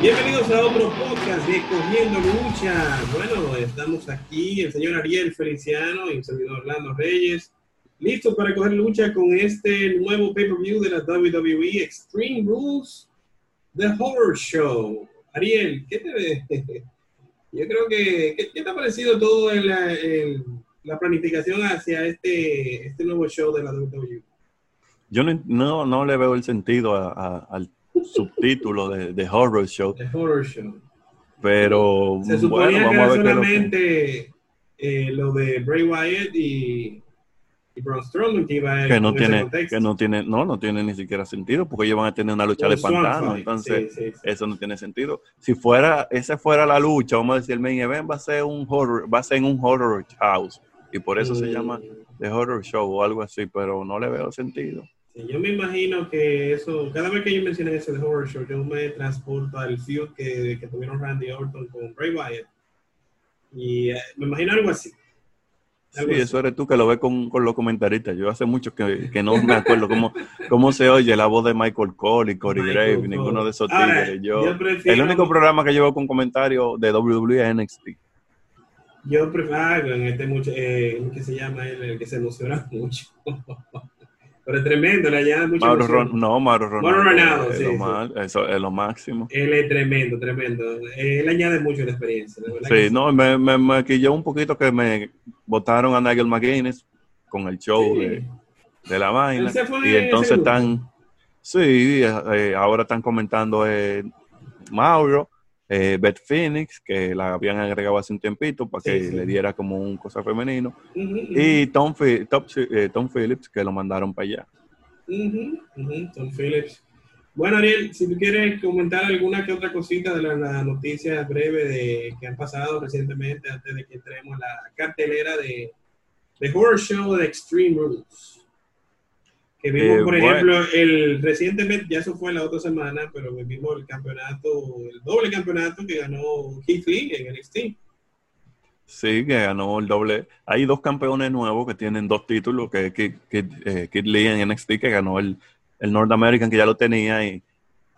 Bienvenidos a otro podcast de Cogiendo Lucha. Bueno, estamos aquí, el señor Ariel Feliciano y el servidor Orlando Reyes, listos para coger lucha con este nuevo pay-per-view de la WWE Extreme Rules, The Horror Show. Ariel, ¿qué te Yo creo que, ¿qué, te ha parecido todo en la, la planificación hacia este, este nuevo show de la WWE? Yo no, no, le veo el sentido al subtítulo de, de, Horror Show. The Horror Show. Pero se suponía que era solamente eh, lo de Bray Wyatt y, y Braun Strowman que iba a que no tiene que no tiene no no tiene ni siquiera sentido porque ellos van a tener una lucha de pantano entonces eso no tiene sentido si fuera esa fuera la lucha vamos a decir el main event va a ser un horror va a ser en un horror house y por eso se llama mm. The Horror Show o algo así pero no le veo sentido yo me imagino que eso, cada vez que yo mencioné ese de Horror Show, yo me transporto al feud que, que tuvieron Randy Orton con Bray Wyatt. Y eh, me imagino algo así. sí, eso eres tú que lo ves con, con los comentaristas. Yo hace mucho que, que no me acuerdo cómo, cómo se oye la voz de Michael Cole y Corey Grave, ninguno de esos tigres. Yo, el único programa que llevo con comentarios de WWE es NXT. Yo prefiero, ah, en este mucho, eh, que se llama él, el que se emociona mucho. Pero es tremendo, le añade mucho. Mauro Ron, no, Mauro Ronaldo. Mauro Ronaldo, sí, lo Eso es lo máximo. Él es tremendo, tremendo. Él añade mucho la experiencia. sí, no, me, me maquilló un poquito que me votaron a Nigel McGuinness con el show de, de, la vaina. Y entonces están, sí, eh, ahora están comentando eh, Mauro eh, Beth Phoenix, que la habían agregado hace un tiempito para que le diera como un cosa femenino, y Tom, eh, Tom, Phillips, que lo mandaron para allá. Tom Phillips. Bueno, Ariel, si tú quieres comentar alguna que otra cosita de las noticias breves de, que han pasado recientemente antes de que entremos a la cartelera de, de Horror Show de Extreme Rules. Que vimos, eh, por ejemplo, el recientemente, ya eso fue la otra semana, pero vimos el campeonato, el doble campeonato que ganó Keith Lee en NXT. Sí, que ganó el doble. Hay dos campeones nuevos que tienen dos títulos, que es eh, Keith, Lee en NXT, que ganó el, el North American, que ya lo tenía, y,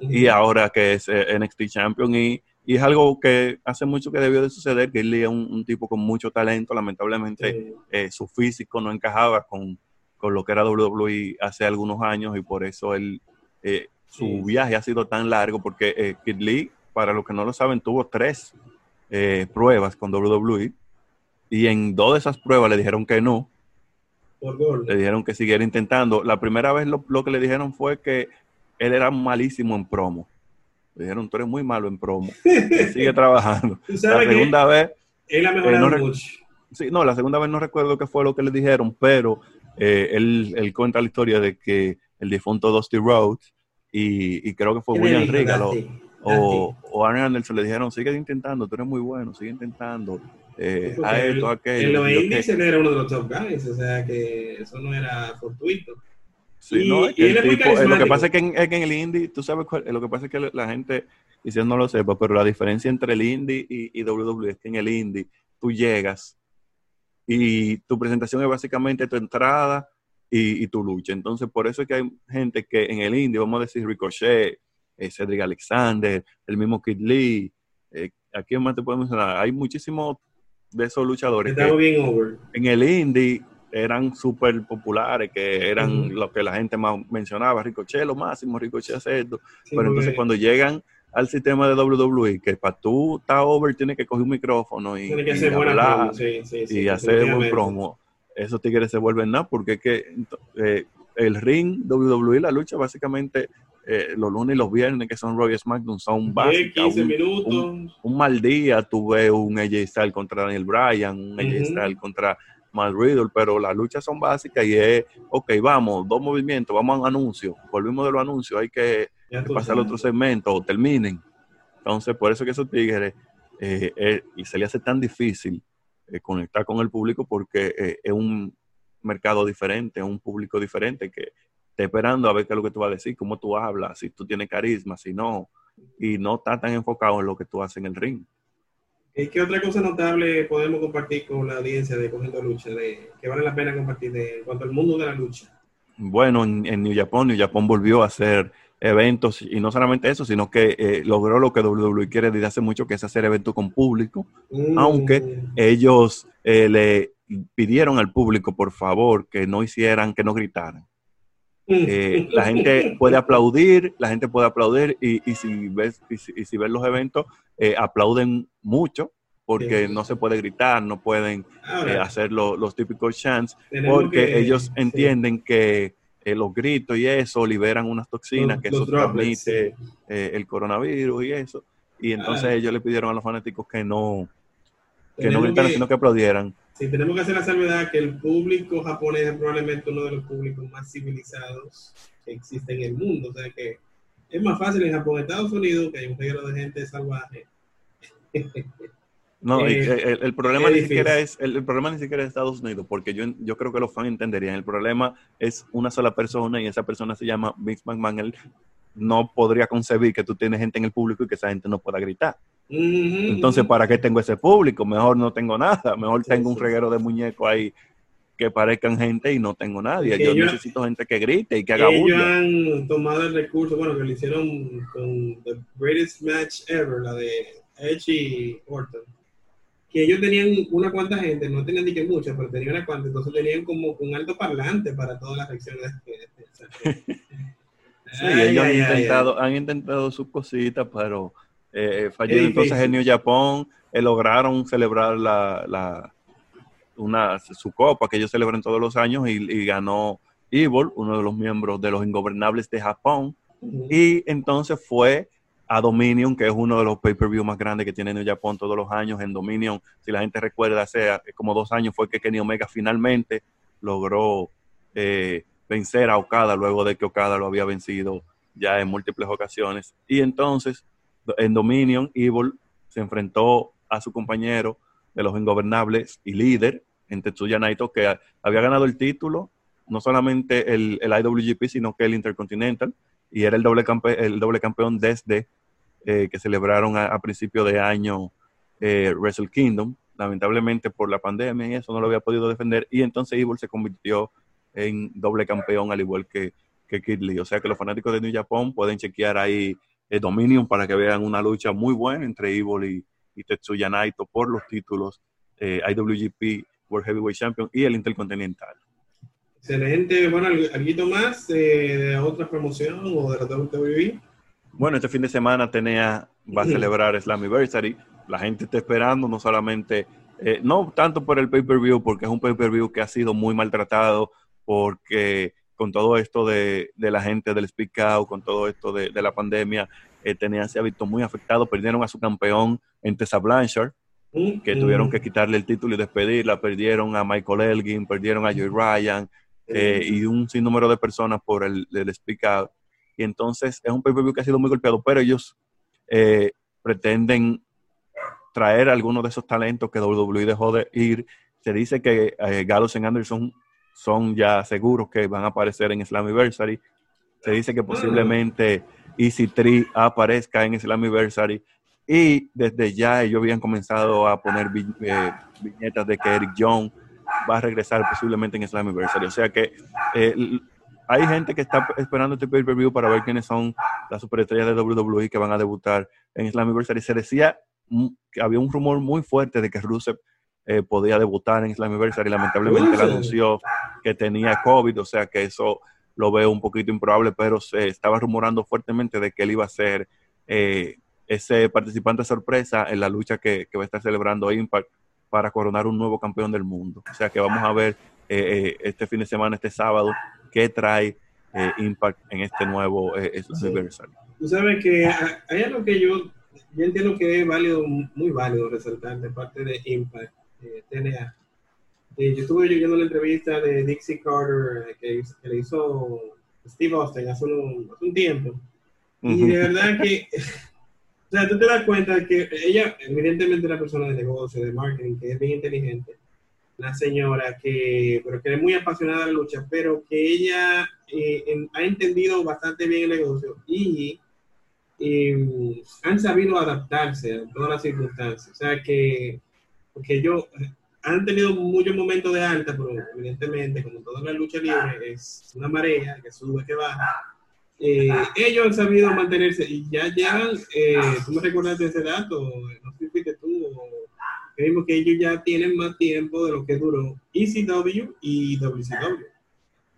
y ahora que es eh, NXT Champion. Y, y, es algo que hace mucho que debió de suceder. Keith Lee es un, tipo con mucho talento, lamentablemente su físico no encajaba con con lo que era WWE hace algunos años y por eso él, eh, su viaje ha sido tan largo porque eh, Kid Lee, para los que no lo saben, tuvo tres eh, pruebas con WWE y en dos de esas pruebas le dijeron que no. Le dijeron que siguiera intentando. La primera vez lo, que le dijeron fue que él era malísimo en promo. Le dijeron, tú eres muy malo en promo. sigue trabajando. la segunda vez... Él ha mejorado mucho. Sí, no, la segunda vez no recuerdo qué fue lo que le dijeron, pero eh, él, cuenta la historia de que el difunto Dusty Rhodes y, creo que fue William Regal o, o, Arn Anderson le dijeron, sigue intentando, tú eres muy bueno, sigue intentando. Eh, a esto, a aquello. En los indies él era uno de los top guys, o sea que eso no era fortuito. Sí, no, y el tipo, eh, lo que pasa es que en, el indie, tú sabes cuál, lo que pasa es que la gente, quizás no lo sepa, pero la diferencia entre el indie y, y WWE es que en el indie tú llegas y tu presentación es básicamente tu entrada y, tu lucha. Entonces, por eso es que hay gente que en el indie, vamos a decir Ricochet, eh, Cedric Alexander, el mismo Kid Lee, eh, aquí más te podemos mencionar, hay muchísimos de esos luchadores que bien over. en el indie eran súper populares, que eran lo que la gente más mencionaba, Ricochet lo máximo, Ricochet hace esto, pero entonces cuando llegan al sistema de WWE, que para tú estar over tienes que coger un micrófono y, hablar y hacer buen promo. Esos tigres se vuelven nada porque es que eh, el ring WWE, la lucha básicamente eh, los lunes y los viernes que son Royal SmackDown son básicas. Un, un, mal día tuve un AJ Styles contra Daniel Bryan, un AJ Styles contra Matt Riddle, pero las luchas son básicas y es, ok, vamos, dos movimientos, vamos a un anuncio, volvimos de los anuncios, hay que pasar al otro segmento o terminen. Entonces, por eso que esos tigres, eh, eh, y se le hace tan difícil eh, conectar con el público porque es un mercado diferente, es un público diferente que está esperando a ver qué es lo que tú vas a decir, cómo tú hablas, si tú tienes carisma, si no, y no está tan enfocado en lo que tú haces en el ring. ¿Y qué otra cosa notable podemos compartir con la audiencia de Cogiendo Lucha, que vale la pena compartir de, en cuanto al mundo de la lucha? Bueno, en, en New Japan, New Japan volvió a ser eventos y no solamente eso, sino que eh, logró lo que WWE quiere desde hace mucho, que es hacer eventos con público, Mm. aunque ellos eh, le pidieron al público, por favor, que no hicieran, que no gritaran. Eh, la gente puede aplaudir, la gente puede aplaudir y, y si ves y si, y si ves los eventos, eh, aplauden mucho porque Sí. no se puede gritar, no pueden Ahora, hacer lo- los típicos chants porque que- ellos sí. entienden que eh, los gritos y eso liberan unas toxinas Los- que eso droplets, transmite eh, el coronavirus y eso. Y entonces Ah. ellos le pidieron a los fanáticos que no, que no gritaran, que- sino que aplaudieran. Sí, tenemos que hacer la salvedad que el público japonés es probablemente uno de los públicos más civilizados que existe en el mundo. O sea que es más fácil en Japón, Estados Unidos, que hay un reguero de gente salvaje. No, Eh, el, el problema ni siquiera es el, el problema ni siquiera es Estados Unidos, porque yo, yo creo que los fans entenderían. El problema es una sola persona y esa persona se llama Vince McMahon. Él no podría concebir que tú tienes gente en el público y que esa gente no pueda gritar. Entonces, ¿para qué tengo ese público? Mejor no tengo nada. Mejor Sí, tengo un sí, reguero de muñecos ahí que parezcan gente y no tengo nadie. Que Yo ellos- necesito gente que grite y que haga Ellos bulla. han tomado el recurso, bueno, que lo hicieron con The Greatest Match Ever, la de Edge y Orton. Que ellos tenían una cuanta gente, no tenían ni que mucha, pero tenían una cuanta, entonces tenían como un alto parlante para todas las reacciones. Sí, ellos han, intentado, han intentado sus cositas, pero eh, falló. Es Entonces en New Japón eh, lograron celebrar la, la- una, su copa que ellos celebran todos los años y, y ganó Evil, uno de los miembros de los ingobernables de Japón. Y entonces fue a Dominion, que es uno de los pay-per-view más grandes que tiene New Japón todos los años. En Dominion, si la gente recuerda, hace como dos años fue que Kenny Omega finalmente logró eh, vencer a Okada luego de que Okada lo había vencido ya en múltiples ocasiones. Y entonces, en Dominion, Evil se enfrentó a su compañero de los ingobernables y líder en Tetsuya Naito, que había ganado el título, no solamente el, el IWGP, sino que el Intercontinental, y era el doble, campe- el doble campeón desde eh, que celebraron a, a principio de año eh, Wrestle Kingdom. Lamentablemente por la pandemia y eso no lo había podido defender, y entonces Evil se convirtió en doble campeón al igual que, que Kid. O sea que los fanáticos de New Japan pueden chequear ahí el Dominion para que vean una lucha muy buena entre Evil y, y Tetsuya Naito por los títulos eh, IWGP World Heavyweight Champion y el Intercontinental. Excelente. Bueno, ¿algo más eh, de otra promoción o de la WWE? Bueno, este fin de semana tenía, va a celebrar Slammiversary. La gente está esperando, no solamente, eh, no tanto por el pay-per-view, porque es un pay-per-view que ha sido muy maltratado, porque con todo esto de, de la gente del Speak Out, con todo esto de, de la pandemia, eh, tenían, se ha visto muy afectado. Perdieron a su campeón en Tessa Blanchard, que tuvieron que quitarle el título y despedirla. Perdieron a Michael Elgin, perdieron a Joey Ryan eh, y un sinnúmero de personas por el, el Speak Out. Entonces es un pay-per-view que ha sido muy golpeado, pero ellos eh, pretenden traer algunos de esos talentos que WWE dejó de ir. Se dice que eh, Gallows y Anderson son ya seguros que van a aparecer en Slammiversary. Se dice que posiblemente Easy Tree aparezca en Slammiversary. Y desde ya ellos habían comenzado a poner eh, viñetas de que Eric Young va a regresar posiblemente en Slammiversary. O sea que eh, hay gente que está esperando este pay-per-view para ver quiénes son las superestrellas de WWE que van a debutar en Slammiversary. Se decía que había un rumor muy fuerte de que Rusev eh, podía debutar en Slammiversary. Lamentablemente Rusev. anunció que tenía COVID, o sea que eso lo veo un poquito improbable, pero se estaba rumorando fuertemente de que él iba a ser eh, ese participante sorpresa en la lucha que, que va a estar celebrando Impact para coronar un nuevo campeón del mundo. O sea que vamos a ver eh, eh, este fin de semana, este sábado, qué trae eh, Impact en este nuevo eh, Slammiversary. Tú sabes que ha- hay algo que yo, yo entiendo que es válido, muy válido resaltar de parte de Impact, eh, TNA. Eh, yo estuve oyendo la entrevista de Dixie Carter eh, que, que le hizo Steve Austin hace un, hace un tiempo. Y de verdad que, o sea, tú te das cuenta de que ella, evidentemente, es una persona de negocio, de marketing, que es bien inteligente, una señora que, pero que es muy apasionada de la lucha, pero que ella eh, en- ha entendido bastante bien el negocio y eh, han sabido adaptarse a todas las circunstancias. O sea que, porque ellos han tenido muchos momentos de alta, pero evidentemente, como toda la lucha libre, es una marea que sube, que baja. eh, ellos han sabido mantenerse y ya llevan, eh, tú me recordaste ese dato, no sé si fuiste tú, que vimos que ellos ya tienen más tiempo de lo que duró ECW y WCW.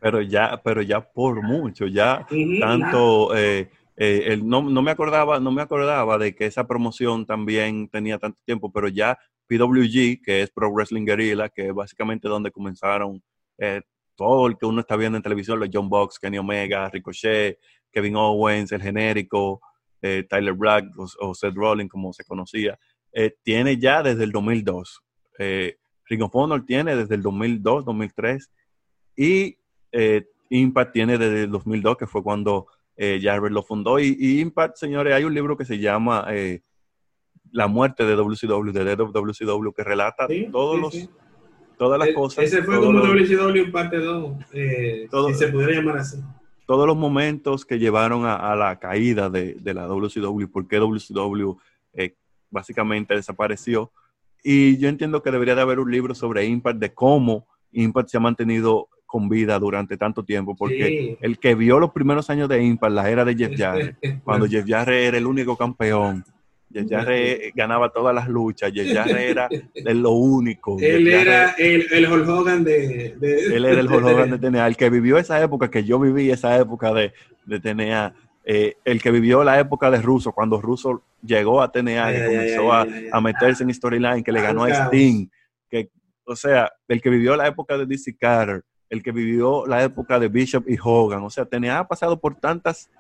Pero ya, pero ya por mucho, ya tanto, eh, eh, no, no, me acordaba, no me acordaba de que esa promoción también tenía tanto tiempo, pero ya PWG, que es Pro Wrestling Guerrilla, que es básicamente donde comenzaron eh, todo el que uno está viendo en televisión, los John Box, Kenny Omega, Ricochet, Kevin Owens, el genérico, eh, Tyler Black o, Seth Rollins, como se conocía, eh, tiene ya desde el 2002. Eh, Ring of Honor tiene desde el 2002, 2003 y Impact tiene desde el 2002, que fue cuando Jarvis lo fundó. Y, Impact, señores, hay un libro que se llama La muerte de WCW, de WCW, que relata todos los todas las cosas. Ese fue como WCW parte 2, eh, si se pudiera llamar así. Todos los momentos que llevaron a, la caída de, la WCW, por qué WCW eh, básicamente desapareció. Y yo entiendo que debería de haber un libro sobre Impact, de cómo Impact se ha mantenido con vida durante tanto tiempo, porque el que vio los primeros años de Impact, la era de Jeff Jarrett, cuando Jeff Jarrett era el único campeón, Jarrett ganaba todas las luchas. Jarrett era lo único. Él era el, el Hulk Hogan de, Él era el Hulk Hogan de TNA. El que vivió esa época, que yo viví esa época de, de TNA. Eh, el que vivió la época de Russo, cuando Russo llegó a TNA, y comenzó a, meterse en storyline, que le ganó a Sting. Que, o sea, el que vivió la época de DC Carter, el que vivió la época de Bishop y Hogan. O sea, TNA ha pasado por tantas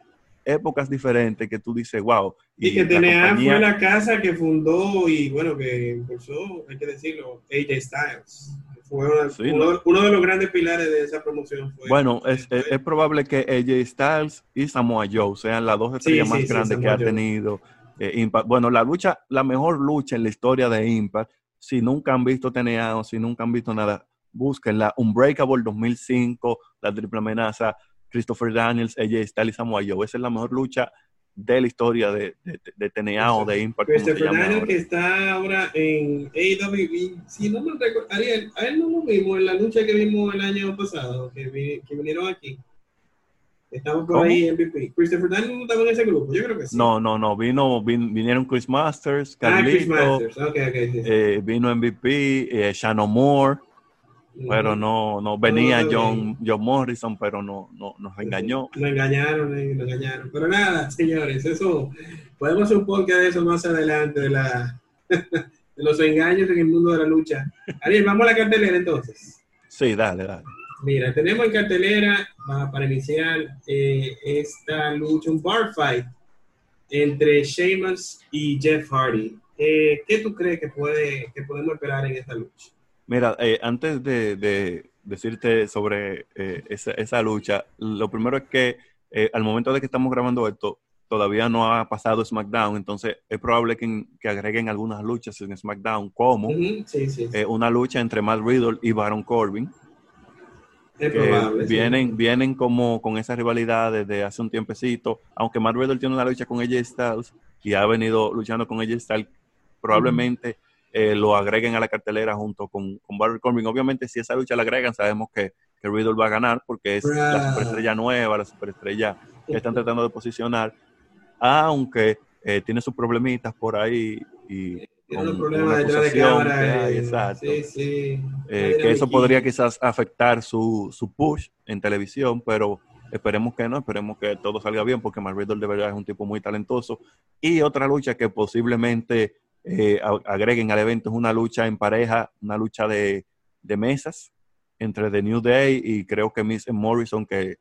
épocas diferentes que tú dices, wow. Y, que TNA fue la casa que fundó y bueno, que impulsó, hay que decirlo, AJ Styles. Fue uno, de los grandes pilares de esa promoción. bueno, es, es, probable que AJ Styles y Samoa Joe sean las dos estrellas más grandes que ha tenido eh, Impact. Bueno, la lucha, la mejor lucha en la historia de Impact, si nunca han visto TNA o si nunca han visto nada, búsquenla. Unbreakable 2005, la triple amenaza Christopher Daniels, AJ Styles y Samoa Joe. Esa es la mejor lucha de la historia de, de, TNA o de Impact. Christopher Daniels que está ahora en AEW. Si no me recuerdo, Ariel, a él no lo vimos en la lucha que vimos el año pasado, que, que vinieron aquí. Estamos por ahí en MVP. Christopher Daniels no estaba en ese grupo, yo creo que sí. No, no, no, vino, vinieron Chris Masters, Carlito, ah, Chris Masters, okay, okay, sí, eh, vino MVP, eh, Shannon Moore, pero no, no venía John, John Morrison, pero no, no nos engañó. Nos engañaron, eh, nos engañaron. Pero nada, señores, eso podemos hacer un podcast de eso más adelante, de, la, de los engaños en el mundo de la lucha. Ariel, vamos a la cartelera entonces. Sí, dale, dale. Mira, tenemos en cartelera para iniciar eh, esta lucha, un bar fight entre Sheamus y Jeff Hardy. Eh, ¿Qué tú crees que, puede, que podemos esperar en esta lucha? Mira, eh, antes de, decirte sobre eh, esa, lucha, lo primero es que eh, al momento de que estamos grabando esto, todavía no ha pasado SmackDown, entonces es probable que, agreguen algunas luchas en SmackDown, como una lucha entre Matt Riddle y Baron Corbin. Es probable, vienen, vienen como con esa rivalidad desde hace un tiempecito, aunque Matt Riddle tiene una lucha con AJ Styles y ha venido luchando con AJ Styles, probablemente eh, lo agreguen a la cartelera junto con, con Baron Corbin. Obviamente, si esa lucha la agregan, sabemos que, que Riddle va a ganar porque es la superestrella nueva, la superestrella que están tratando de posicionar, aunque eh, tiene sus problemitas por ahí y con, problemas detrás de cámara. Que, exacto. Sí, sí. Eh, que eso podría quizás afectar su, su push en televisión, pero esperemos que no, esperemos que todo salga bien porque Matt Riddle de verdad es un tipo muy talentoso. Y otra lucha que posiblemente eh, agreguen al evento es una lucha en pareja, una lucha de, mesas entre The New Day y creo que Miss Morrison que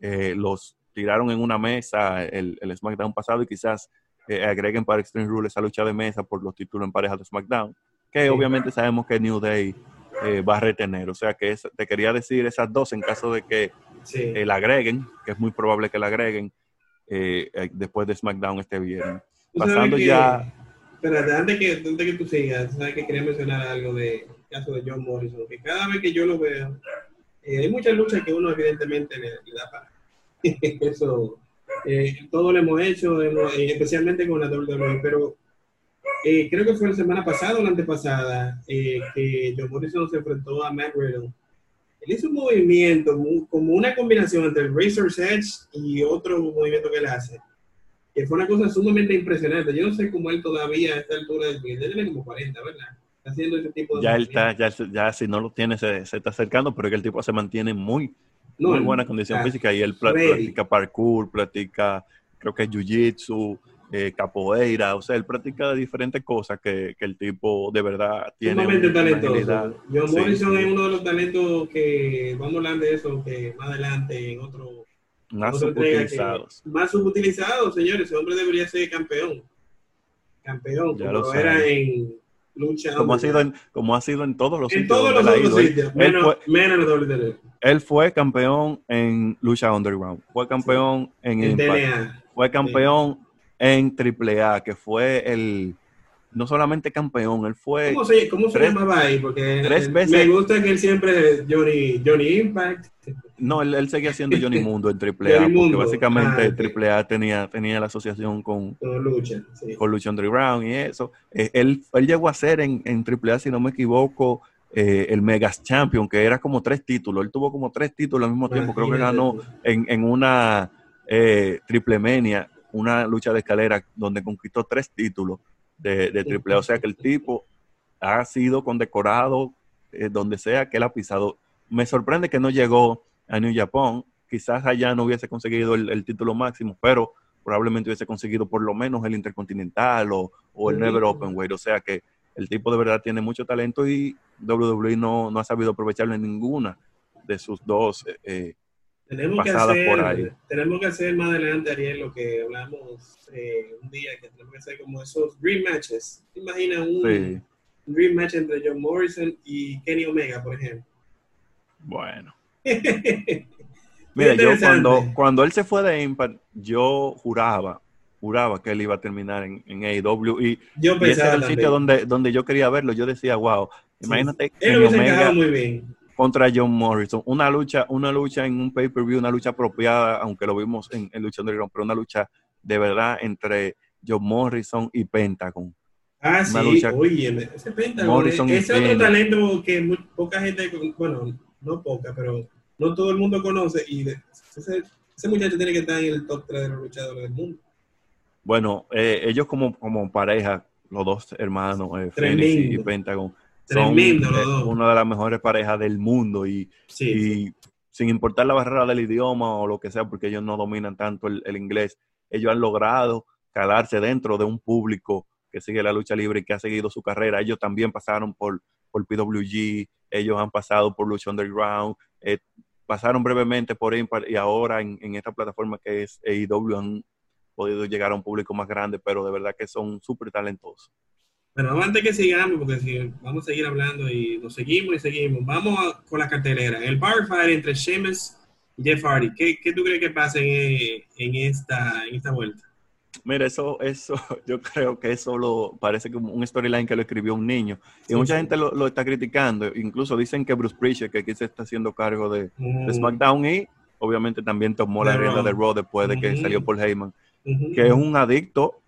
eh, los tiraron en una mesa el, el SmackDown pasado y quizás eh, agreguen para Extreme Rule esa lucha de mesa por los títulos en pareja de SmackDown, que obviamente sabemos que New Day va a retener. O sea que te quería decir esas dos en caso de que la agreguen, que es muy probable que la agreguen después de SmackDown este viernes. Pasando ya pero antes que, antes que tú sigas, sabes que quería mencionar algo del caso de John Morrison, que cada vez que yo lo veo, eh, hay muchas luchas que uno evidentemente le, da para. Eso, eh, todo lo hemos hecho, eh, especialmente con la WWE, pero creo que fue la semana pasada o la antepasada que John Morrison se enfrentó a Matt Riddle él hizo un movimiento como una combinación entre el Razor's Edge y otro movimiento que él hace, que fue una cosa sumamente impresionante. Yo no sé cómo él todavía a esta altura del él tiene como 40, ¿verdad? haciendo ese tipo de ya él está, ya, ya si no lo tiene, se, se, está acercando, pero que el tipo se mantiene muy, muy buena condición física y él practica parkour, practica, creo que jiu-jitsu, eh, capoeira, o sea, él practica diferentes cosas que, que el tipo de verdad tiene. Sumamente talentoso. John Morrison es uno de los talentos que, vamos a hablar de eso, que más adelante en otro... Más subutilizados. Más subutilizados, señores. Ese hombre debería ser campeón. Campeón, ya como lo era en lucha. Como ha, sido en, como ha sido en todos los en sitios. todos los otros sitios, menos, menos en Él fue campeón en lucha underground. Fue campeón en, en TNA. Fue campeón en AAA, que fue el no solamente campeón, él fue. ¿Cómo se, cómo se llamaba ahí? Porque tres veces, me gusta que él siempre Johnny, Johnny Impact. No, él, él seguía siendo Johnny Mundo en AAA, porque básicamente ah, AAA tenía, tenía la asociación con, con Lucha, sí. con Lucha Underground y eso. Eh, él, él llegó a ser en, en AAA, si no me equivoco, eh, el Megas Champion, que era como tres títulos. Él tuvo como tres títulos al mismo tiempo. Creo que ganó en, en una eh, Triple Mania una lucha de escalera donde conquistó tres títulos de, de triple O sea que el tipo ha sido condecorado eh, donde sea que él ha pisado. Me sorprende que no llegó a New Japan. Quizás allá no hubiese conseguido el, título máximo, pero probablemente hubiese conseguido por lo menos el Intercontinental o, o el Never Open Weight. O sea que el tipo de verdad tiene mucho talento y WWE no, no ha sabido aprovecharlo en ninguna de sus dos eh, tenemos que, hacer, tenemos que hacer más adelante, Ariel, lo que hablamos eh, un día, que tenemos que hacer como esos dream matches. Imagina un, dream match entre John Morrison y Kenny Omega, por ejemplo. Bueno. Mira, yo cuando, cuando él se fue de Impact, yo juraba, juraba que él iba a terminar en, en AEW y, yo y ese era el sitio donde, donde yo quería verlo. Yo decía, wow, imagínate. Sí. Él Omega, muy bien contra John Morrison. Una lucha, una lucha en un pay-per-view, una lucha apropiada, aunque lo vimos en, en Lucha Underground, pero una lucha de verdad entre John Morrison y Pentagon. Ah, sí, oye, ese Pentagon, ese otro talento que muy, poca gente, bueno, no poca, pero no todo el mundo conoce y ese, ese muchacho tiene que estar en el top 3 de los luchadores del mundo. Bueno, eh, ellos como, como pareja, los dos hermanos, eh, Phoenix y Pentagon, son eh, una de las mejores parejas del mundo y, sin importar la barrera del idioma o lo que sea, porque ellos no dominan tanto el, inglés, ellos han logrado calarse dentro de un público que sigue la lucha libre y que ha seguido su carrera. Ellos también pasaron por, por PWG, ellos han pasado por Lucha Underground, eh, pasaron brevemente por Impact y ahora en, esta plataforma que es AEW han podido llegar a un público más grande, pero de verdad que son súper talentosos. Pero antes que sigamos, porque si vamos a seguir hablando y nos seguimos y seguimos, vamos con la cartelera. El bar fight entre Sheamus y Jeff Hardy. ¿Qué, qué tú crees que pasa en, en, esta, en esta vuelta? Mira, eso, eso, yo creo que eso lo, parece como un storyline que lo escribió un niño. Y mucha gente lo, lo, está criticando. Incluso dicen que Bruce Prichard, que aquí se está haciendo cargo de, mm. SmackDown y obviamente también tomó la rienda de Raw después de que salió Paul Heyman, que es un adicto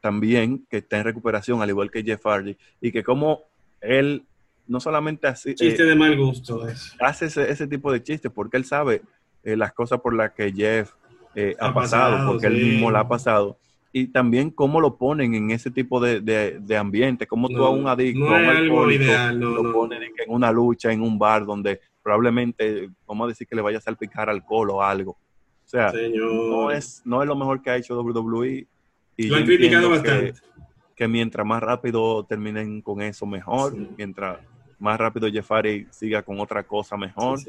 también que está en recuperación, al igual que Jeff Hardy, y que como él no solamente así... Chiste de mal gusto. Hace ese, tipo de chistes porque él sabe eh, las cosas por las que Jeff eh, ha, pasado, porque él mismo la ha pasado. Y también cómo lo ponen en ese tipo de, de, ambiente, como tú a un adicto, no a un ideal, lo ponen en una lucha, en un bar donde probablemente, vamos a decir que le vaya a salpicar alcohol o algo. O sea, no es, no es lo mejor que ha hecho WWE y Lo han criticado bastante. Que, mientras más rápido terminen con eso, mejor. Mientras más rápido Jeffari siga con otra cosa, mejor.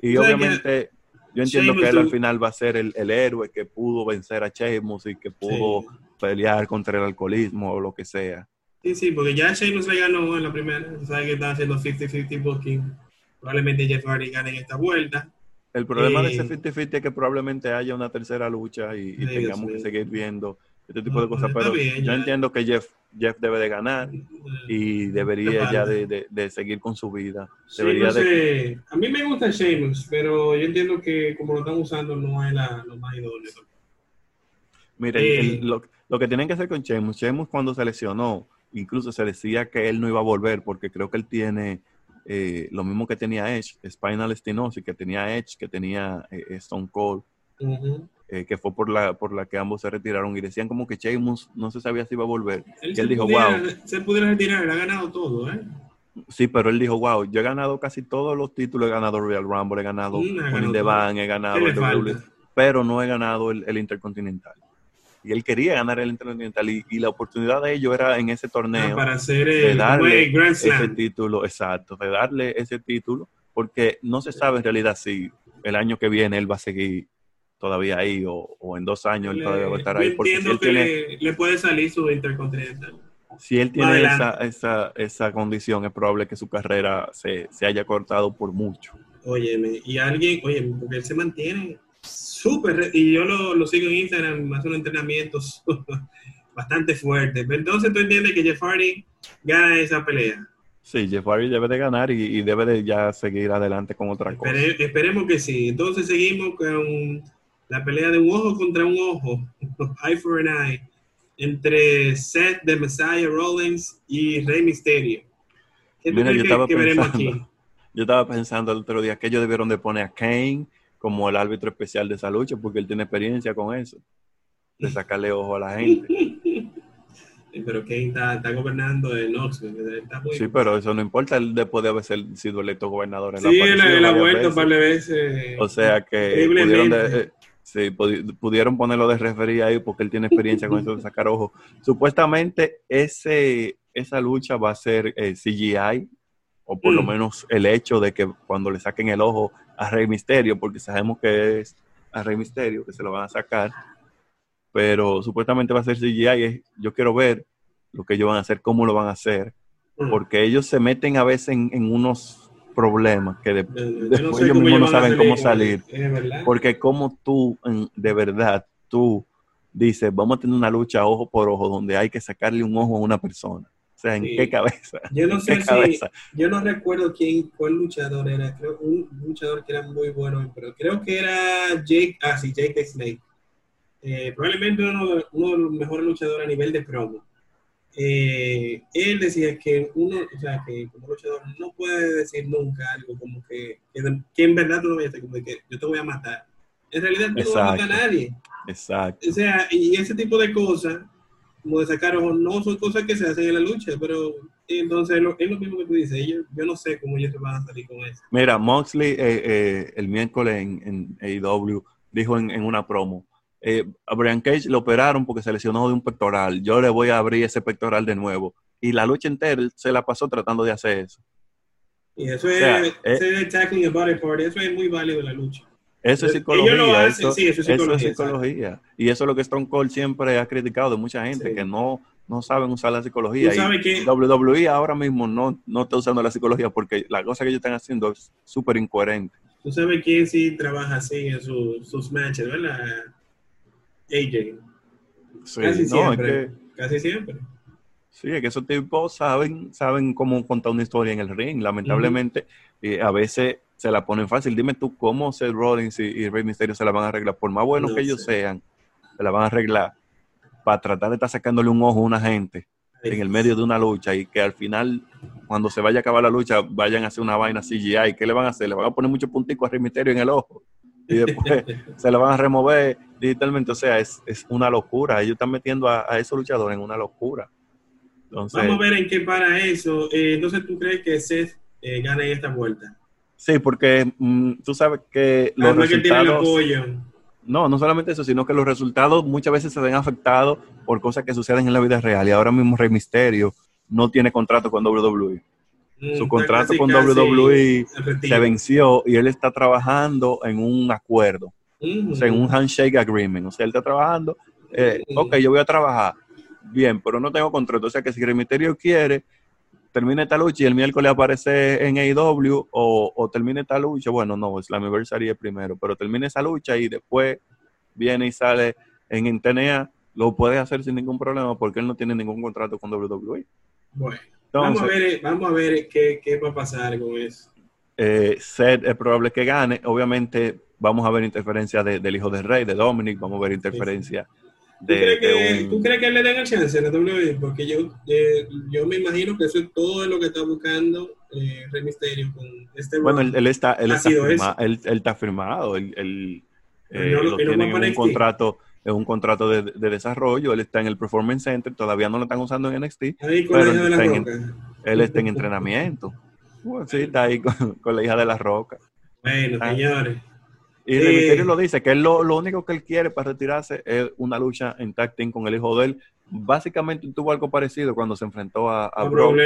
Y obviamente, yo entiendo que él al final va a ser el, héroe que pudo vencer a Sheamus y que pudo pelear contra el alcoholismo o lo que sea. Sí, sí, porque ya Sheamus le ganó en la primera. Sabe que está haciendo 50-50 booking. Probablemente Jeff Hardy gane en esta vuelta. El problema de ese 50-50 es que probablemente haya una tercera lucha y, tengamos que seguir viendo este tipo de cosas. Pero yo entiendo que Jeff, Jeff debe de ganar y debería ya de, de, seguir con su vida. Debería de... a mí me gusta Sheamus, pero yo entiendo que como lo están usando no es la, lo más idóneo. Mire, lo, lo, que tienen que hacer con Sheamus, Sheamus cuando se lesionó, incluso se decía que él no iba a volver porque creo que él tiene eh, lo mismo que tenía Edge, Spinal Stenosis, que tenía Edge, que tenía eh, Stone Cold, que fue por la, por la que ambos se retiraron y decían como que Sheamus no se sabía si iba a volver. Él, él dijo, wow. Se pudiera retirar, él ha ganado todo, ¿eh? Sí, pero él dijo, wow, yo he ganado casi todos los títulos, he ganado Royal Rumble, he ganado mm, The Van, he ganado el pero no he ganado el, Intercontinental. Y él quería ganar el Intercontinental y, la oportunidad de ello era en ese torneo. Ah, para hacer el darle ese título, exacto, de darle ese título, porque no se sabe en realidad si el año que viene él va a seguir todavía ahí o, en dos años él todavía va a estar ahí. Porque si él tiene, le, puede salir su Intercontinental. Si él tiene esa, esa, esa, condición, es probable que su carrera se, se haya cortado por mucho. Óyeme, y alguien, oye, porque él se mantiene súper, y yo lo, lo, sigo en Instagram, hace unos entrenamientos bastante fuertes. Entonces tú entiendes que Jeff Hardy gana esa pelea. Sí, Jeff Hardy debe de ganar y, debe de ya seguir adelante con otra cosa. Esperemos que sí. Entonces seguimos con la pelea de un ojo contra un ojo, eye for an eye, entre Seth, The Messiah Rollins y Rey Mysterio. ¿Qué Mira, yo estaba pensando, aquí? Yo estaba pensando el otro día que ellos debieron de poner a Kane como el árbitro especial de esa lucha, porque él tiene experiencia con eso, de sacarle ojo a la gente. pero Kane está, gobernando en Knoxville. sí, pero eso no importa, él después de haber sido electo gobernador. En sí, él, ha vuelto un par de veces. O sea que pudieron, de, sí, pudieron ponerlo de refería ahí porque él tiene experiencia con eso de sacar ojo. Supuestamente ese, esa lucha va a ser eh, CGI, o por lo mm. menos el hecho de que cuando le saquen el ojo a Rey Misterio, porque sabemos que es a Rey Misterio, que se lo van a sacar, pero supuestamente va a ser CGI. Yo quiero ver lo que ellos van a hacer, cómo lo van a hacer, mm. porque ellos se meten a veces en, unos problemas que después ellos mismos no saben cómo salir. Porque como tú, de verdad, tú dices, vamos a tener una lucha ojo por ojo, donde hay que sacarle un ojo a una persona. O sea, ¿en qué cabeza? Yo no sé si, yo no recuerdo quién, cuál luchador era, creo un luchador que era muy bueno, pero creo que era Jake, ah sí, Jake Snake. Eh, probablemente uno de, uno de, los mejores luchadores a nivel de promo. Eh, él decía que uno, o sea, que como luchador no puede decir nunca algo como que, que, en verdad tú no vayas a como que yo te voy a matar. En realidad tú no vas a matar a nadie. Exacto. O sea, y ese tipo de cosas como de sacar ojos, no son cosas que se hacen en la lucha, pero entonces es lo mismo que tú dices, yo, yo no sé cómo ellos se van a salir con eso. Mira, Moxley eh, eh, el miércoles en, en AEW dijo en, una promo, eh, a Brian Cage lo operaron porque se lesionó de un pectoral, yo le voy a abrir ese pectoral de nuevo. Y la lucha entera se la pasó tratando de hacer eso. Y eso es, ese tackling a body part, eso es muy válido en la lucha. Eso es psicología. eso, es psicología. Y eso es lo que Stone Cold siempre ha criticado de mucha gente, que no, no saben usar la psicología. Y WWE ahora mismo no, no está usando la psicología porque la cosa que ellos están haciendo es súper incoherente. ¿Tú sabes quién sí trabaja así en sus matches, verdad? AJ. casi siempre. casi siempre. Sí, es que esos tipos saben, saben cómo contar una historia en el ring. Lamentablemente, eh, a veces se la ponen fácil. Dime tú cómo Seth Rollins y, Rey Mysterio se la van a arreglar. Por más buenos que ellos sean, se la van a arreglar para tratar de estar sacándole un ojo a una gente en el medio de una lucha y que al final, cuando se vaya a acabar la lucha, vayan a hacer una vaina CGI. ¿Qué le van a hacer? Le van a poner mucho puntico a Rey Mysterio en el ojo y después se la van a remover digitalmente. O sea, es, una locura. Ellos están metiendo a, esos luchadores en una locura. Vamos a ver en qué para eso. Eh, entonces, ¿tú crees que Seth eh, gane esta vuelta? Sí, porque mm, tú sabes que los resultados... no, no solamente eso, sino que los resultados muchas veces se ven afectados por cosas que suceden en la vida real. Y ahora mismo Rey Misterio no tiene contrato con WWE. Mm, Su contrato con WWE se venció y él está trabajando en un acuerdo, o sea, en un handshake agreement. O sea, él está trabajando, eh, ok, yo voy a trabajar, bien, pero no tengo contrato. O sea, que si Misterio quiere, termine esta lucha y el miércoles aparece en AEW o, o termine esta lucha, bueno, no, es la Slammiversary es primero, pero termine esa lucha y después viene y sale en TNA, lo puede hacer sin ningún problema porque él no tiene ningún contrato con WWE. Bueno, vamos a ver, vamos a ver qué, qué va a pasar con eso. Eh, Seth es probable que gane, obviamente vamos a ver interferencia del hijo del rey, de Dominic, vamos a ver interferencia ¿Tú, crees que, ¿Tú, crees que, le den el chance a la WWE? Porque yo, eh, yo me imagino que eso es todo lo que está buscando eh, Rey Mysterio con este Bueno, él, está, él, está, él, él, está firmado, él, él eh, lo, tienen en un contrato es un contrato de, de, desarrollo, él está en el Performance Center, todavía no lo están usando en NXT, pero él está, en, él está, en, entrenamiento. sí, está ahí con, la hija de la roca. Bueno, ah. señores. Y el Misterio lo dice, que él lo, lo, único que él quiere para retirarse es una lucha en tag team con el hijo de él. Básicamente tuvo algo parecido cuando se enfrentó a, a, Brock.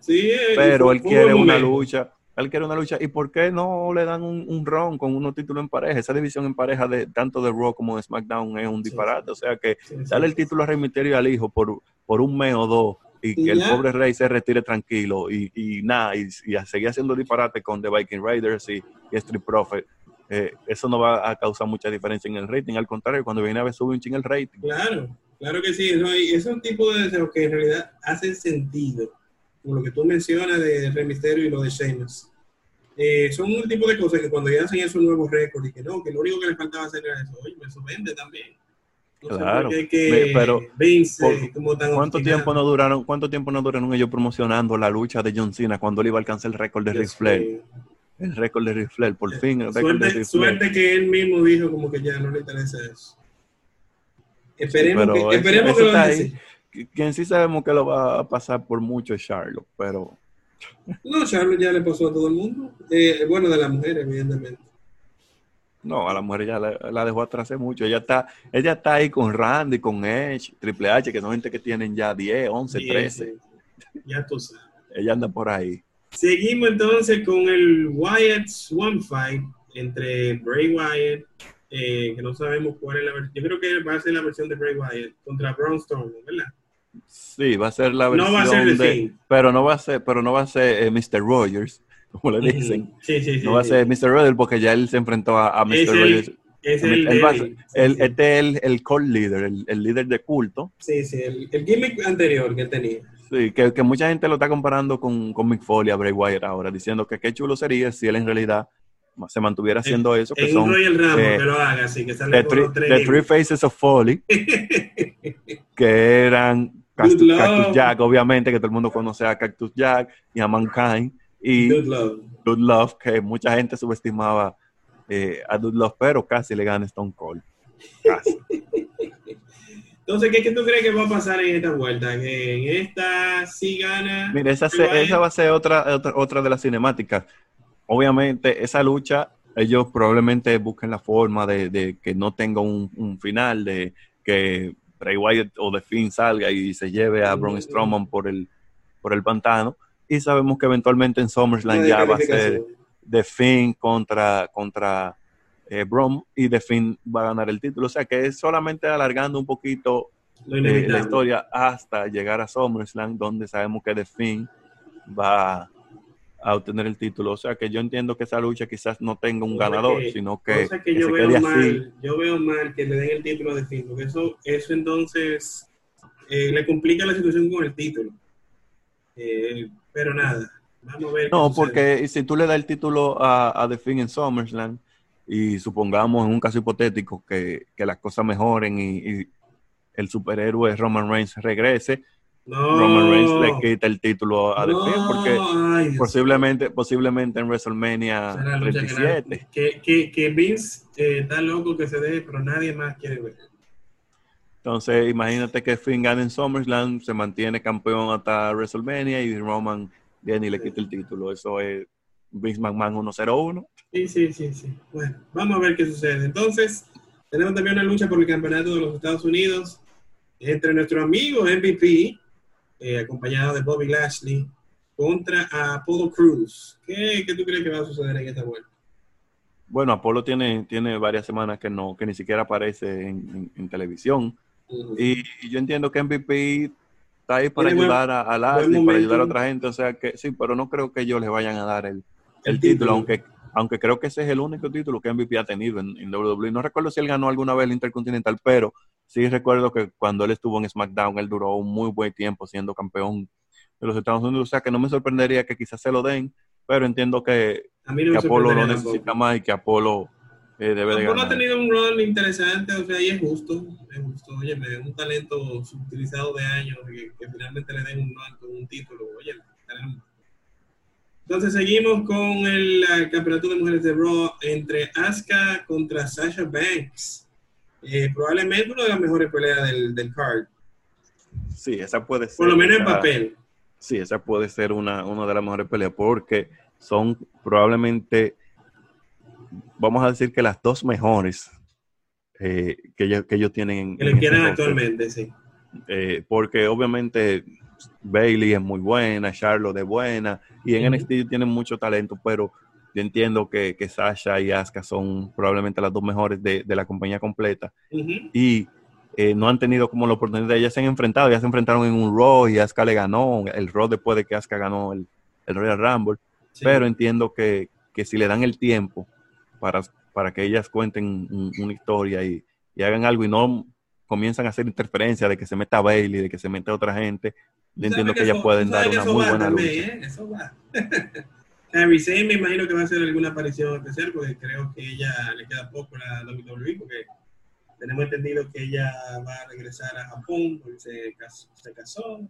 Sí, pero él quiere una lucha él quiere una lucha. ¿Y por qué no le dan un, un ron con unos títulos en pareja? Esa división en pareja de tanto de Raw como de SmackDown es un disparate. O sea que darle el título a Rey Mysterio al hijo por, por un mes o dos y, que el pobre Rey se retire tranquilo y, y nada, y, y, a seguir haciendo disparate con The Viking Raiders y, Street Profit. Eh, eso no va a causar mucha diferencia en el rating. Al contrario, cuando viene a ver sube un ching el rating. Claro, claro que sí. No, es un tipo de deseos que en realidad hacen sentido como lo que tú mencionas de Rey Mysterio y lo de Sheamus. Eh, son un tipo de cosas que cuando ya hacen esos nuevos récords y que no, que lo único que les faltaba hacer era eso, oye, eso vende también. claro, pero ¿cuánto tiempo no duraron, cuánto tiempo no duraron ellos promocionando la lucha de John Cena cuando él iba a alcanzar el récord de Ric Flair? El récord de Ric Flair, por fin. El suerte, de suerte que él mismo dijo como que ya no le interesa eso. Esperemos que, esperemos que lo ahí quien sí sabemos que lo va a pasar por mucho es Charlotte, pero... No, Charlotte ya le pasó a todo el mundo. Eh, bueno, de la mujer, evidentemente. No, a la mujer ya la, dejó atrás hace mucho. Ella está, ella está ahí con Randy, con Edge, Triple H, que son gente que tienen ya 10, 11, 13. Ya tú sabes. Ella anda por ahí. Seguimos entonces con el Wyatt's One Fight entre Bray Wyatt, eh, que no sabemos cuál es la versión. Yo creo que va a ser la versión de Bray Wyatt contra Braun Strowman, ¿verdad? Sí, va a ser la versión. No va a ser de, pero no va a ser, pero no va a ser eh, Mr. Rogers, como le dicen. Sí, sí, sí, no va a ser Mr. Rogers porque ya él se enfrentó a, Mr. Rogers. Es el, el, este es el, el cult leader, el, líder de culto. Sí, sí, el, gimmick anterior que tenía. Sí, que, que, mucha gente lo está comparando con, con Mick Foley a Bray Wyatt ahora, diciendo que qué chulo sería si él en realidad se mantuviera haciendo eso. Que son, Royal Rumble, eh, que lo haga, así que sale the, the Three Faces of Foley, que eran Cactus, Jack, obviamente, que todo el mundo conoce a Cactus Jack y a Mankind. Y Good Love, que mucha gente subestimaba eh, a Good Love, pero casi le gana Stone Cold. Casi. Entonces, ¿qué, ¿qué, tú crees que va a pasar en esta vuelta? ¿Que en esta sí gana? Mira, esa, esa va a ser otra, otra, otra de las cinemáticas. Obviamente, esa lucha, ellos probablemente busquen la forma de, de que no tenga un, un final, de que Bray Wyatt o The Finn salga y se lleve a Braun Strowman por el, por el pantano. Y sabemos que eventualmente en SummerSlam ya va a ser The Finn contra, contra eh, Braun y The Finn va a ganar el título. O sea que es solamente alargando un poquito eh, la historia hasta llegar a SummerSlam, donde sabemos que The Finn va a obtener el título. O sea que yo entiendo que esa lucha quizás no tenga un ganador, sino que, yo veo mal, Yo veo mal que le den el título de fin, porque eso, eso entonces eh, le complica la situación con el título. Eh, pero nada, vamos a ver. No, porque si tú le das el título a, a The Finn en SummerSlam y supongamos en un caso hipotético que, las cosas mejoren y, y el superhéroe Roman Reigns regrese, Roman Reigns le quita el título a The porque posiblemente, posiblemente en WrestleMania 37. Que, que, que, Vince eh, está loco que se deje, pero nadie más quiere ver. Entonces, imagínate que Finn gana en SummerSlam, se mantiene campeón hasta WrestleMania y Roman viene y le quita el título. Eso es Vince McMahon 101. Sí, sí, sí, sí. Bueno, vamos a ver qué sucede. Entonces, tenemos también una lucha por el campeonato de los Estados Unidos entre nuestro amigo MVP, eh, acompañado de Bobby Lashley, contra Apollo Cruz. ¿Qué, ¿Qué, tú crees que va a suceder en esta vuelta? Bueno, Apolo tiene, tiene varias semanas que no, que ni siquiera aparece en, televisión. y, yo entiendo que MVP está ahí para ayudar a, a Lashley, para ayudar a otra gente. O sea que sí, pero no creo que ellos le vayan a dar el, el, título, aunque aunque creo que ese es el único título que MVP ha tenido en, en, WWE. No recuerdo si él ganó alguna vez el Intercontinental, pero sí recuerdo que cuando él estuvo en SmackDown, él duró un muy buen tiempo siendo campeón de los Estados Unidos. O sea que no me sorprendería que quizás se lo den, pero entiendo que, Apolo lo necesita más y que Apolo eh, debe de Japón ganar. ha tenido un rol interesante, o sea, y es justo, es justo. Oye, me un talento subutilizado de años que, que finalmente le den un un título. Oye, caramba. Entonces seguimos con el, campeonato de mujeres de Raw entre Asuka contra Sasha Banks. Eh, probablemente una de las mejores peleas del, del card, Sí, esa puede ser. por lo menos en papel. Sí, esa puede ser una, una de las mejores peleas porque son probablemente, vamos a decir que las dos mejores eh, que, ellos, que ellos tienen en, Que le en quieran ese roster. actualmente, sí. Eh, porque obviamente Bailey es muy buena, Charlotte es buena, y en. NXT tienen mucho talento, pero yo entiendo que, que Sasha y Asuka son probablemente las dos mejores de, de la compañía completa, y eh, no han tenido como la oportunidad, ya se han enfrentado, ya se enfrentaron en un Raw y Asuka le ganó, el Raw después de que Asuka ganó el, el Royal Rumble, Sí. pero entiendo que, que si le dan el tiempo para, para que ellas cuenten un- una historia y, y hagan algo y no comienzan a hacer interferencia de que se meta Bailey, de que se meta otra gente, yo entiendo que ellas pueden dar una muy buena lucha. ¿eh? Eso va. Kairi Sane me imagino que va a hacer alguna aparición especial porque creo que ella le queda poco a la WWE porque tenemos entendido que ella va a regresar a Japón porque se casó, se casó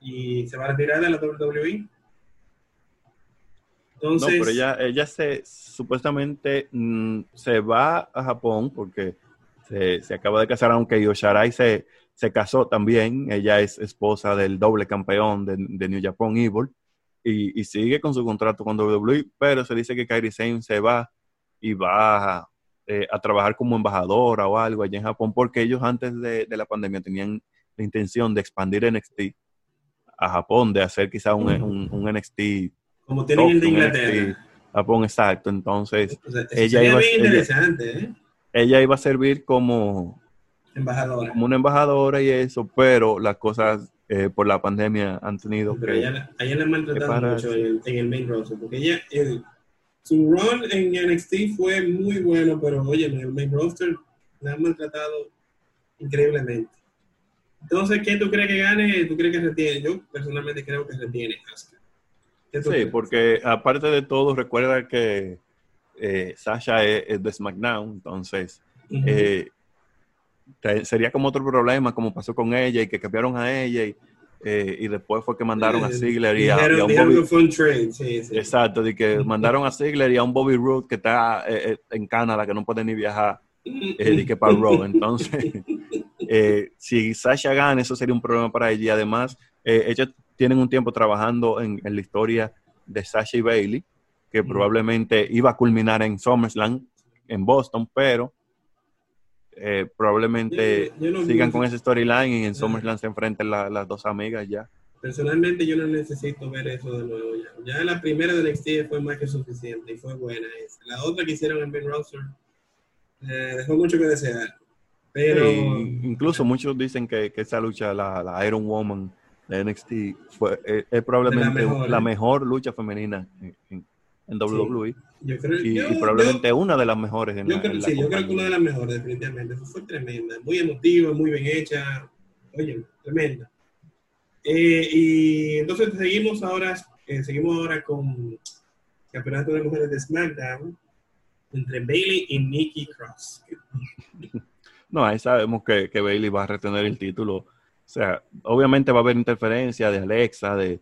y se va a retirar de la WWE. No, Entonces, pero ella, ella se supuestamente mm, se va a Japón porque se, se acaba de casar, aunque Yosharai se, se casó también. Ella es esposa del doble campeón de, de New Japan Evil y, y sigue con su contrato con WWE, pero se dice que Kairi Sane se va y va a, eh, a trabajar como embajadora o algo allá en Japón porque ellos antes de, de la pandemia tenían la intención de expandir NXT a Japón, de hacer quizá un, un, un NXT como tienen el de Inglaterra. NXT, Japón, exacto. Entonces, ella sería iba- ella- interesante, ¿eh? ella iba a servir como, Embajadora. como una embajadora y eso, pero las cosas eh, por la pandemia han tenido Pero que... ella, ella la para- mucho en el, en el main roster, porque ella, el- su run en NXT fue muy bueno, pero oye, en el main roster la han maltratado increíblemente. Entonces, ¿quién tú crees que gane? ¿Tú crees que retiene? Yo personalmente creo que retiene Asuka. ¿Qué Sí, crees? porque aparte de todo, recuerda que eh, Sasha es, es de SmackDown, entonces eh, sería como otro problema, como pasó con ella y que cambiaron a ella y, eh, y después fue que mandaron a Eh, Ziggler y a, y a un Bobby, trade, sí, sí. Exacto, de que mandaron a Ziggler y a un Bobby Roode que está eh, eh, en Canadá, que no puede ni viajar, eh, de que para Raw. Entonces, eh, si Sasha gana, eso sería un problema para ella. Y además, eh, ellos tienen un tiempo trabajando en, en la historia de Sasha y Bailey, que probablemente iba a culminar en SummerSlam, en Boston, pero eh, probablemente Yo- yo no sigan con esa storyline y en. SummerSlam se enfrenten la- las dos amigas ya. Personalmente yo no necesito ver eso de nuevo ya. Ya la primera de NXT fue más que suficiente y fue buena esa. La otra que hicieron en Ben Roster eh, dejó mucho que desear. Pero Sí, incluso muchos dicen que, que esa lucha, la, la Iron Woman de NXT, fue, es, es probablemente la mejor, la ¿eh? mejor lucha femenina en, en- en WWE yo creo y, yo- y probablemente yo- una de las mejores en yo la, creo, en la sí, yo creo que una de las mejores, definitivamente. Eso fue tremenda, muy emotiva, muy bien hecha. Oye, tremenda. Eh, y entonces seguimos ahora, eh, seguimos ahora con campeonato de mujeres de SmackDown entre Bailey y Nikki Cross. No, ahí sabemos que, que Bailey va a retener el título. O sea, obviamente va a haber interferencia de Alexa, de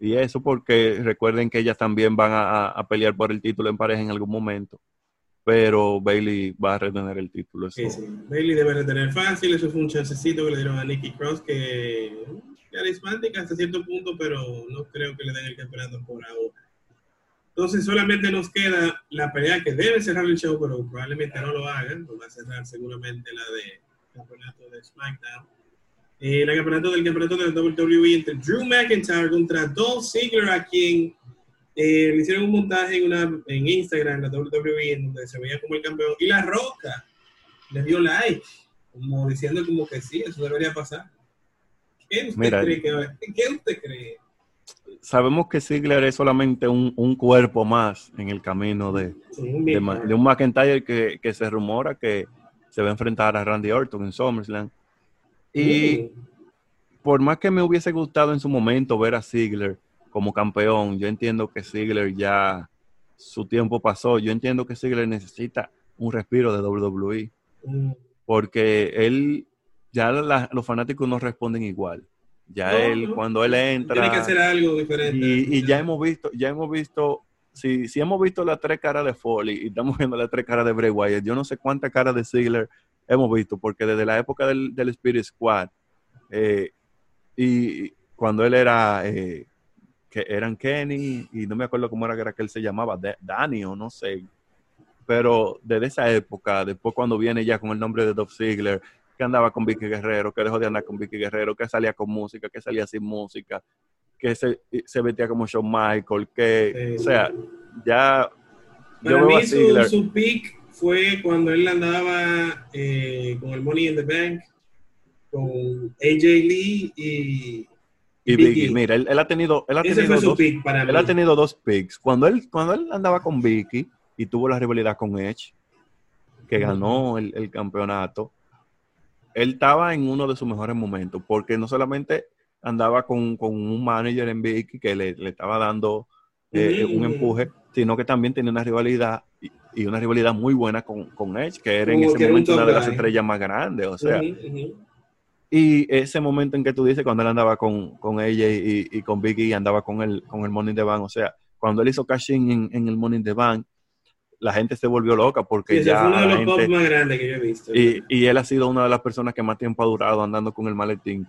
y eso porque recuerden que ellas también van a, a- pelear por el título en pareja en algún momento. Pero Bailey va a retener el título. Eso. Sí, sí. Bailey debe retener fácil, eso fue un chancecito que le dieron a Nikki Cross que carismática hasta cierto punto, pero no creo que le den el campeonato por ahora. Entonces solamente nos queda la pelea que debe cerrar el show, pero probablemente no lo hagan, lo va a cerrar seguramente la de campeonato de SmackDown. Eh, el campeonato del campeonato WWE entre Drew McIntyre contra Dolph Ziggler, a quien eh, le hicieron un montaje en, una, en Instagram, la WWE, en donde se veía como el campeón. Y La Roca le dio like, como diciendo como que sí, eso debería pasar. ¿Qué usted Mira, cree que va- ¿Qué usted cree? Sabemos que Ziggler es solamente un, un cuerpo más en el camino de, Sí, de, de un McIntyre que, que se rumora que se va a enfrentar a Randy Orton en SummerSlam. Y por más que me hubiese gustado en su momento ver a Ziggler como campeón, yo entiendo que Ziggler ya su tiempo pasó. Yo entiendo que Ziggler necesita un respiro de WWE. Mm. Porque él, ya los fanáticos no responden igual. Ya él, cuando él entra. Tiene que hacer algo diferente. Y, ya hemos visto, ya hemos visto, si, si hemos visto las tres caras de Foley y estamos viendo las tres caras de Bray Wyatt, yo no sé cuántas caras de Ziggler hemos visto, porque desde la época del, del Spirit Squad, eh, y cuando él era, eh, que eran Kenny, y no me acuerdo cómo era que él se llamaba, Danny o no sé, pero desde esa época, después cuando viene ya con el nombre de Dolph Ziggler, que andaba con Vicky Guerrero, que dejó de andar con Vicky Guerrero, que salía con música, que salía sin música, que se, se vestía como Shawn Michael, que, o sea, ya... Para mí su, su peak fue cuando él andaba eh, con el Money in the Bank, con AJ Lee y... Y Vicky, mira, él, ha tenido, él ha tenido dos, él ha tenido dos picks. Cuando él, cuando él andaba con Vicky y tuvo la rivalidad con Edge, que ganó el, el campeonato, él estaba en uno de sus mejores momentos, porque no solamente andaba con, un manager en Vicky que le, estaba dando eh, un empuje, sino que también tenía una rivalidad y, una rivalidad muy buena con, con Edge, que era en ese momento una de las estrellas más grandes, o sea. Y ese momento en que tú dices, cuando él andaba con, con ella y, con Vicky y andaba con el, con el Money in the Bank, o sea, cuando él hizo cashing en, en el Money in the Bank, la gente se volvió loca porque ya. uno de los gente, más grandes que yo he visto. Y, y, él ha sido una de las personas que más tiempo ha durado andando con el maletín.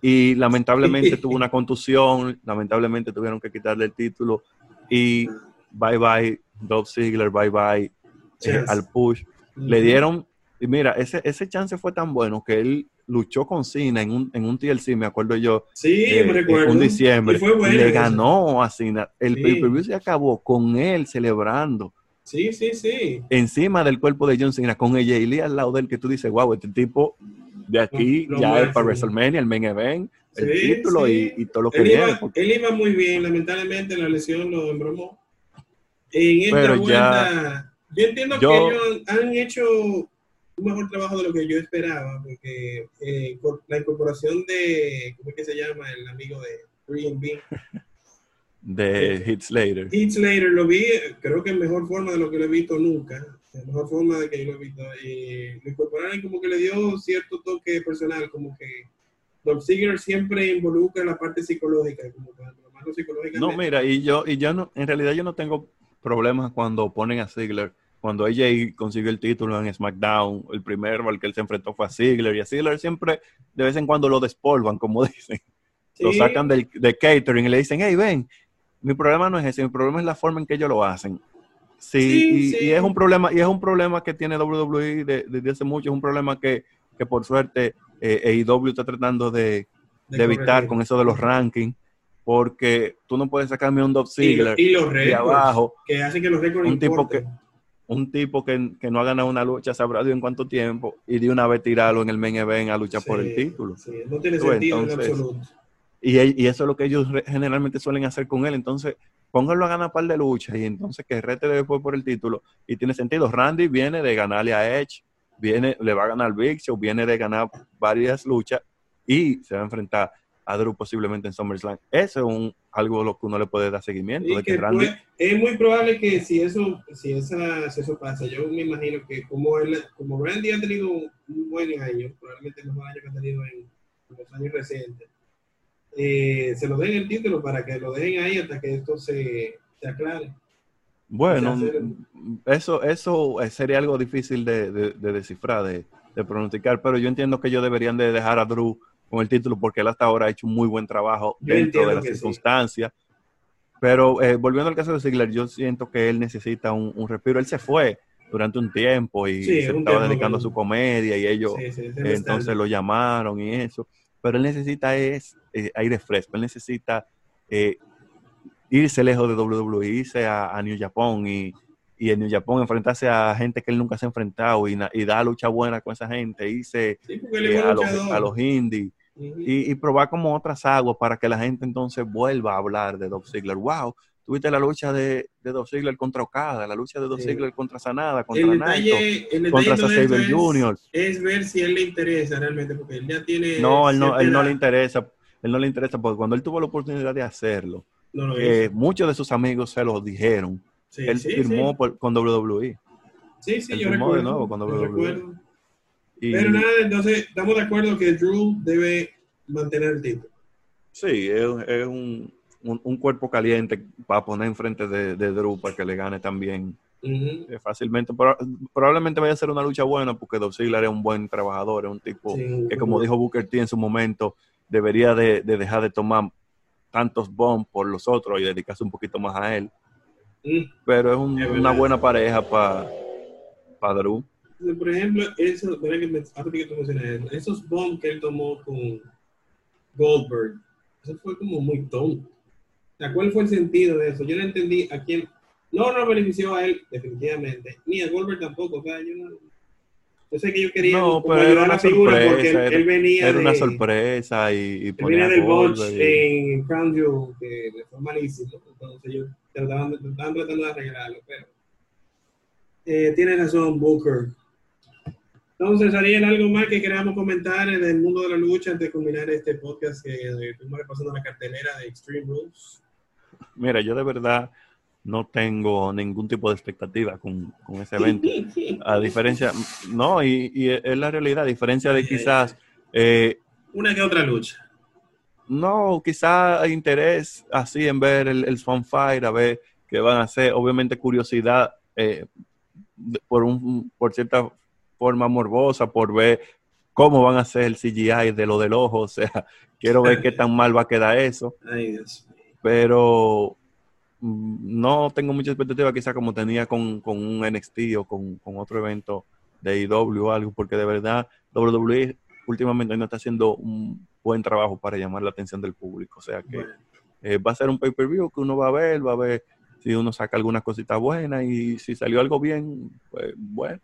Y lamentablemente tuvo una contusión, lamentablemente tuvieron que quitarle el título. Y bye bye, Dolph Ziggler, bye bye eh, al push. Le dieron, y mira, ese, ese chance fue tan bueno que él luchó con Cena en un, en un TLC, me acuerdo yo. Sí, me eh, recuerdo. En diciembre. Y, le ganó a Cena. El sí. se acabó con él celebrando. Sí, sí, sí. Encima del cuerpo de John Cena, con ella y al lado del que tú dices, wow, este tipo de aquí ya es para WrestleMania, el main event, el título Y, todo lo que viene. Él iba muy bien, lamentablemente la lesión lo embromó. En esta Pero vuelta, yo entiendo que ellos han hecho un mejor trabajo de lo que yo esperaba, porque eh, la incorporación de, ¿cómo es que se llama? El amigo de 3B. de Heath Slater. Heath Slater lo vi, creo que en mejor forma de lo que lo he visto nunca. Mejor forma de que yo lo he visto. Y lo incorporaron como que le dio cierto toque personal, como que Dolph Ziggler siempre involucra la parte psicológica, como que lo psicológica. No, mira, y yo, y yo no, en realidad yo no tengo problemas cuando ponen a Ziggler. Cuando AJ consiguió el título en SmackDown, el primero al que él se enfrentó fue a Ziggler, y a Ziggler siempre de vez en cuando lo despolvan, como dicen. Lo sacan del, de catering y le dicen, hey, ven, mi problema no es ese, mi problema es la forma en que ellos lo hacen. Sí, y, es un problema, y es un problema que tiene WWE desde hace mucho, es un problema que, por suerte eh, AEW está tratando de, evitar con eso de los rankings, porque tú no puedes sacarme un Dolph Ziggler de abajo, que hace que los récords un tipo que un tipo que, no ha ganado una lucha, sabrá Dios en cuánto tiempo, y de una vez tirarlo en el main event a luchar por el título. no tiene sentido en absoluto. Y, y, eso es lo que ellos generalmente suelen hacer con él. Entonces, pónganlo a ganar par de luchas y entonces que rete después por el título. Y tiene sentido. Randy viene de ganarle a Edge, viene, le va a ganar Big Show, viene de ganar varias luchas y se va a enfrentar a Drew posiblemente en SummerSlam. Eso es un, algo lo que uno le puede dar seguimiento. De que Randy... es muy probable que si eso, si, esa, si eso pasa, yo me imagino que como, él, como Randy ha tenido un buen año, probablemente el mejor año que ha tenido en los años recientes, eh, se lo den el título para que lo dejen ahí hasta que esto se, aclare. Bueno, eso, eso sería algo difícil de, descifrar, de, pronosticar, pero yo entiendo que ellos deberían de dejar a Drew con el título porque él hasta ahora ha hecho un muy buen trabajo dentro de las circunstancias. Pero eh, volviendo al caso de Ziggler, yo siento que él necesita un, respiro. Él se fue durante un tiempo y se estaba dedicando a su comedia y ellos entonces lo llamaron y eso. Pero él necesita es eh, aire fresco, él necesita eh, irse lejos de WWE, irse a, New Japan y, y, en New Japan enfrentarse a gente que él nunca se ha enfrentado y, y dar lucha buena con esa gente, irse eh, a, los, a, los, indies y, probar como otras aguas para que la gente entonces vuelva a hablar de Dolph Ziggler. ¡Wow! Tuviste la lucha de, de Dolph Ziggler contra Okada, la lucha de Dolph Ziggler contra Sanada, contra el detalle, contra Saber Jr. Es ver si él le interesa realmente, porque él ya tiene. No, él no, él no le interesa. Él no le interesa porque cuando él tuvo la oportunidad de hacerlo, eh, muchos de sus amigos se lo dijeron. él firmó con WWE. Sí, sí, Él yo firmó de recuerdo. nuevo yo WWE. Y- Pero nada, entonces estamos de acuerdo que Drew debe mantener el título. Sí, es, es un, un- un cuerpo caliente para poner enfrente de, de Drew para que le gane también eh, fácilmente. Pero, probablemente vaya a ser una lucha buena porque Dolph Ziggler es un buen trabajador, es un tipo Sí, que como dijo Booker T en su momento, debería de, de dejar de tomar tantos bombs por los otros y dedicarse un poquito más a él. Mm. Pero es un- Es una buena pareja para Drew. Por ejemplo, eso, que me, ahora que tú mencionas eso, esos bombs que él tomó con Goldberg, eso fue como muy tonto. O sea, ¿cuál fue el sentido de eso? Yo no entendí a quién. No, no benefició a él, definitivamente, ni a Goldberg tampoco. O sea, yo, no, yo sé que yo quería No, pero era ayudar a una la figura porque él, sorpresa, él venía Era una de, sorpresa y, y él ponía venía del botch y- en Crown Jewel, que fue malísimo. Entonces, ellos trataban, estaban tratando de arreglarlo, pero eh, tiene razón Booker. Entonces, Ariel, ¿algo más que queramos comentar en el mundo de la lucha antes de culminar este podcast que eh, estuvimos repasando la cartelera de Extreme Rules? Mira, yo de verdad no tengo ningún tipo de expectativa con, con ese evento. A diferencia, no, y, y es la realidad, a diferencia de quizás, eh, Una que otra lucha. no, quizás hay interés así en ver el, el fanfare, a ver qué van a hacer. Obviamente curiosidad eh, por, un, por cierta forma morbosa, por ver cómo van a hacer el CGI de lo del ojo. O sea, quiero ver qué tan mal va a quedar eso. Pero mm, no tengo mucha expectativa quizá como tenía con, con un NXT o con, con otro evento de IW o algo, porque de verdad WWE últimamente no está haciendo un buen trabajo para llamar la atención del público, o sea que Bueno, eh, va a ser un pay-per-view que uno va a ver, va a ver si uno saca algunas cositas buenas y si salió algo bien, pues bueno.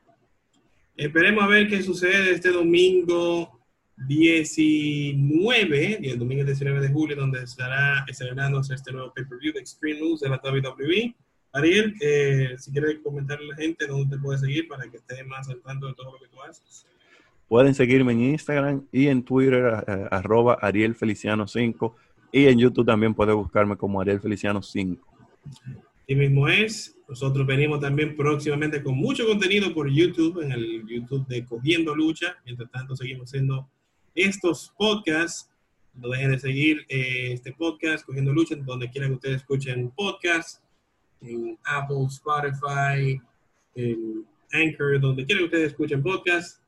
Esperemos a ver qué sucede este domingo 19, y el domingo 19 de julio, donde estará celebrándose este nuevo pay-per-view de Extreme Rules de la WWE. Ariel, eh, si quieres comentarle a la gente dónde te puede seguir para que esté más al tanto de todo lo que tú haces. Pueden seguirme en Instagram y en Twitter, eh, arroba Ariel Feliciano 5 y en YouTube también puede buscarme como Ariel Feliciano 5. Y mismo es, nosotros venimos también próximamente con mucho contenido por YouTube, en el YouTube de Cogiendo Lucha. Mientras tanto, seguimos haciendo estos podcasts. No dejen de seguir eh, este podcast, Cogiendo Lucha, donde quiera que ustedes escuchen podcast, en Apple, Spotify, en Anchor, donde quiera que ustedes escuchen podcast.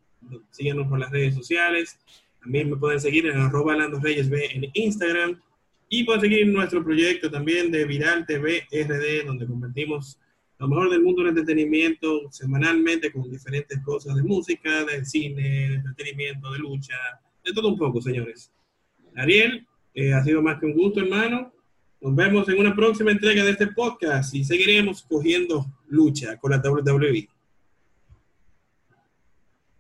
Síganos por las redes sociales. También me pueden seguir en arroba Lando Reyes B en Instagram. Y pueden seguir nuestro proyecto también de Viral TV RD, donde compartimos lo mejor del mundo del entretenimiento semanalmente con diferentes cosas de música, de cine, de entretenimiento, de lucha, de todo un poco, señores. Ariel, eh, ha sido más que un gusto, hermano. Nos vemos en una próxima entrega de este podcast y seguiremos cogiendo lucha con la WWE.